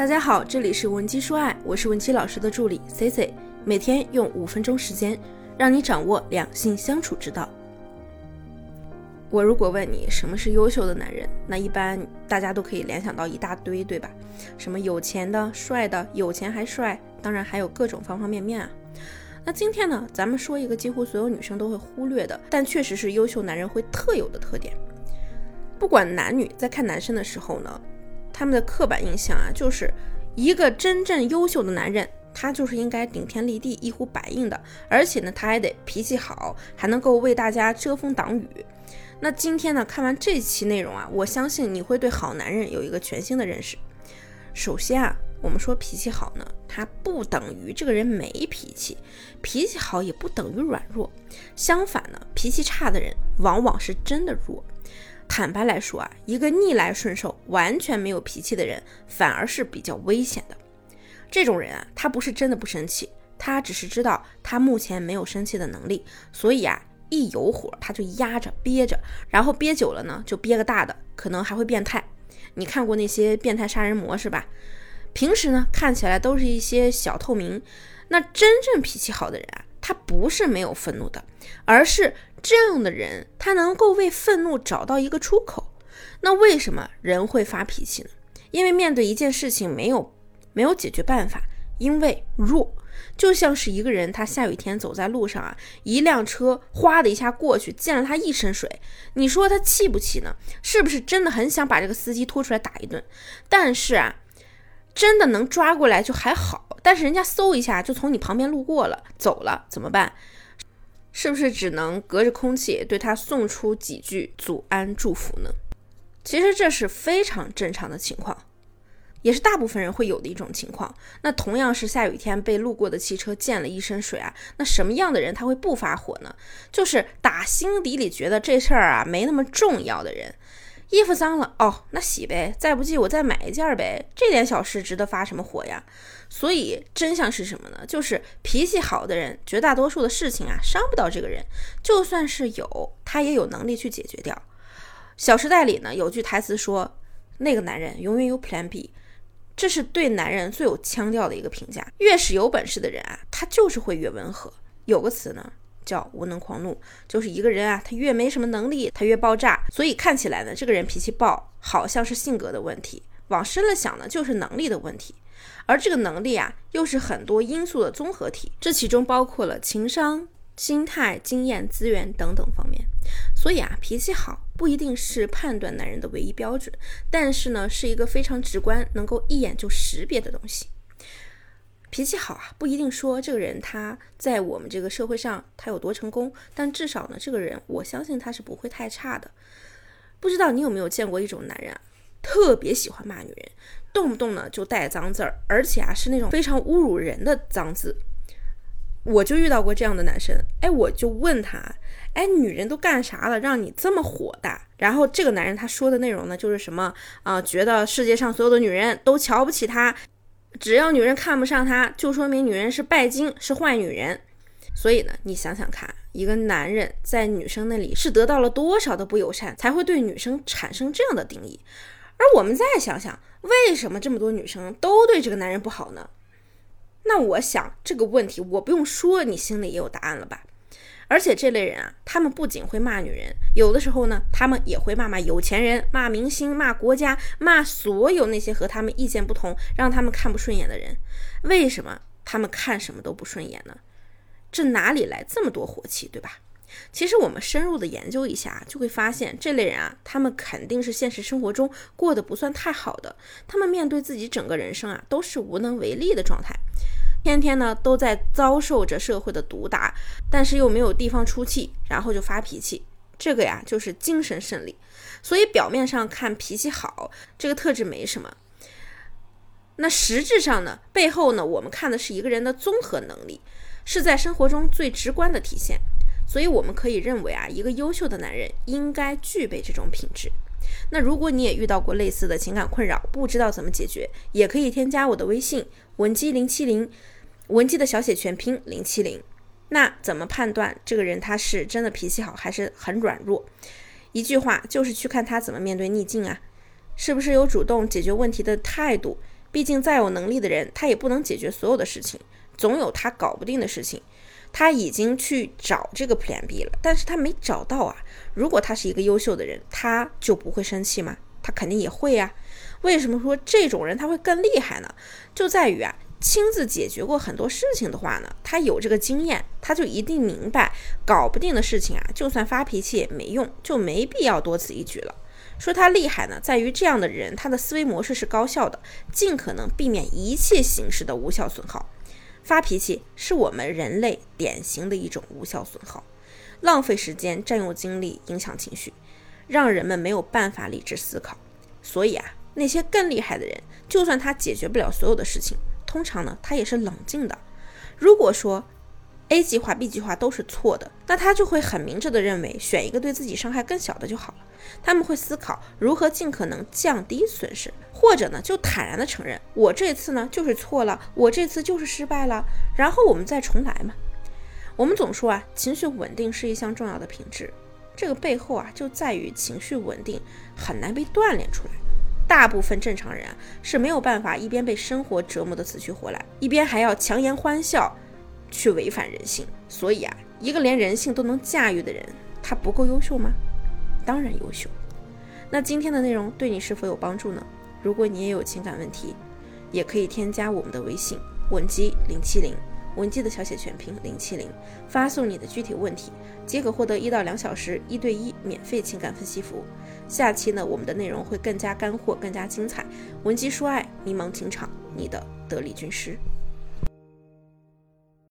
大家好，这里是文姬说爱，我是文姬老师的助理 C C，每天用五分钟时间，让你掌握两性相处之道。我如果问你什么是优秀的男人，那一般大家都可以联想到一大堆，对吧？什么有钱的、帅的，有钱还帅，当然还有各种方方面面啊。那今天呢，咱们说一个几乎所有女生都会忽略的，但确实是优秀男人会特有的特点。不管男女在看男生的时候呢，他们的刻板印象啊，就是一个真正优秀的男人，他就是应该顶天立地、一呼百应的，而且呢，他还得脾气好，还能够为大家遮风挡雨。那今天呢，看完这期内容啊，我相信你会对好男人有一个全新的认识。首先啊，我们说脾气好呢，它不等于这个人没脾气，脾气好也不等于软弱。相反呢，脾气差的人往往是真的弱。坦白来说啊，一个逆来顺受、完全没有脾气的人，反而是比较危险的。这种人啊，他不是真的不生气，他只是知道他目前没有生气的能力，所以啊，一有火他就压着憋着，然后憋久了呢，就憋个大的，可能还会变态。你看过那些变态杀人魔是吧？平时呢，看起来都是一些小透明，那真正脾气好的人啊，他不是没有愤怒的，而是。这样的人，他能够为愤怒找到一个出口。那为什么人会发脾气呢？因为面对一件事情没有没有解决办法，因为弱。就像是一个人，他下雨天走在路上啊，一辆车哗的一下过去，溅了他一身水。你说他气不气呢？是不是真的很想把这个司机拖出来打一顿？但是啊，真的能抓过来就还好。但是人家嗖一下就从你旁边路过了，走了怎么办？是不是只能隔着空气对他送出几句祖安祝福呢？其实这是非常正常的情况，也是大部分人会有的一种情况。那同样是下雨天被路过的汽车溅了一身水啊，那什么样的人他会不发火呢？就是打心底里觉得这事儿啊没那么重要的人。衣服脏了哦，那洗呗，再不济我再买一件呗，这点小事值得发什么火呀？所以真相是什么呢？就是脾气好的人，绝大多数的事情啊伤不到这个人，就算是有，他也有能力去解决掉。《小时代》里呢有句台词说：“那个男人永远有 Plan B。”这是对男人最有腔调的一个评价。越是有本事的人啊，他就是会越温和。有个词呢。叫无能狂怒，就是一个人啊，他越没什么能力，他越爆炸。所以看起来呢，这个人脾气暴，好像是性格的问题；往深了想呢，就是能力的问题。而这个能力啊，又是很多因素的综合体，这其中包括了情商、心态、经验、资源等等方面。所以啊，脾气好不一定是判断男人的唯一标准，但是呢，是一个非常直观，能够一眼就识别的东西。脾气好啊，不一定说这个人他在我们这个社会上他有多成功，但至少呢，这个人我相信他是不会太差的。不知道你有没有见过一种男人啊，特别喜欢骂女人，动不动呢就带脏字儿，而且啊是那种非常侮辱人的脏字。我就遇到过这样的男生，哎，我就问他，哎，女人都干啥了，让你这么火大？然后这个男人他说的内容呢，就是什么啊，觉得世界上所有的女人都瞧不起他。只要女人看不上他，就说明女人是拜金，是坏女人。所以呢，你想想看，一个男人在女生那里是得到了多少的不友善，才会对女生产生这样的定义？而我们再想想，为什么这么多女生都对这个男人不好呢？那我想这个问题，我不用说，你心里也有答案了吧？而且这类人啊，他们不仅会骂女人，有的时候呢，他们也会骂骂有钱人、骂明星、骂国家、骂所有那些和他们意见不同、让他们看不顺眼的人。为什么他们看什么都不顺眼呢？这哪里来这么多火气，对吧？其实我们深入的研究一下，就会发现这类人啊，他们肯定是现实生活中过得不算太好的。他们面对自己整个人生啊，都是无能为力的状态。天天呢都在遭受着社会的毒打，但是又没有地方出气，然后就发脾气，这个呀就是精神胜利。所以表面上看脾气好，这个特质没什么。那实质上呢，背后呢，我们看的是一个人的综合能力，是在生活中最直观的体现。所以我们可以认为啊，一个优秀的男人应该具备这种品质。那如果你也遇到过类似的情感困扰，不知道怎么解决，也可以添加我的微信文姬零七零，文姬的小写全拼零七零。那怎么判断这个人他是真的脾气好，还是很软弱？一句话就是去看他怎么面对逆境啊，是不是有主动解决问题的态度？毕竟再有能力的人，他也不能解决所有的事情，总有他搞不定的事情。他已经去找这个 Plan B 了，但是他没找到啊。如果他是一个优秀的人，他就不会生气吗？他肯定也会呀。为什么说这种人他会更厉害呢？就在于啊，亲自解决过很多事情的话呢，他有这个经验，他就一定明白，搞不定的事情啊，就算发脾气也没用，就没必要多此一举了。说他厉害呢，在于这样的人，他的思维模式是高效的，尽可能避免一切形式的无效损耗。发脾气是我们人类典型的一种无效损耗，浪费时间、占用精力、影响情绪，让人们没有办法理智思考。所以啊，那些更厉害的人，就算他解决不了所有的事情，通常呢，他也是冷静的。如果说 A 计划、B 计划都是错的，那他就会很明智的认为选一个对自己伤害更小的就好了。他们会思考如何尽可能降低损失，或者呢就坦然的承认我这次呢就是错了，我这次就是失败了，然后我们再重来嘛。我们总说啊，情绪稳定是一项重要的品质，这个背后啊就在于情绪稳定很难被锻炼出来。大部分正常人啊是没有办法一边被生活折磨得死去活来，一边还要强颜欢笑。去违反人性，所以啊，一个连人性都能驾驭的人，他不够优秀吗？当然优秀。那今天的内容对你是否有帮助呢？如果你也有情感问题，也可以添加我们的微信文姬零七零，文姬的小写全拼零七零，发送你的具体问题，即可获得一到两小时一对一免费情感分析服务。下期呢，我们的内容会更加干货，更加精彩。文姬说爱，迷茫情场，你的得力军师。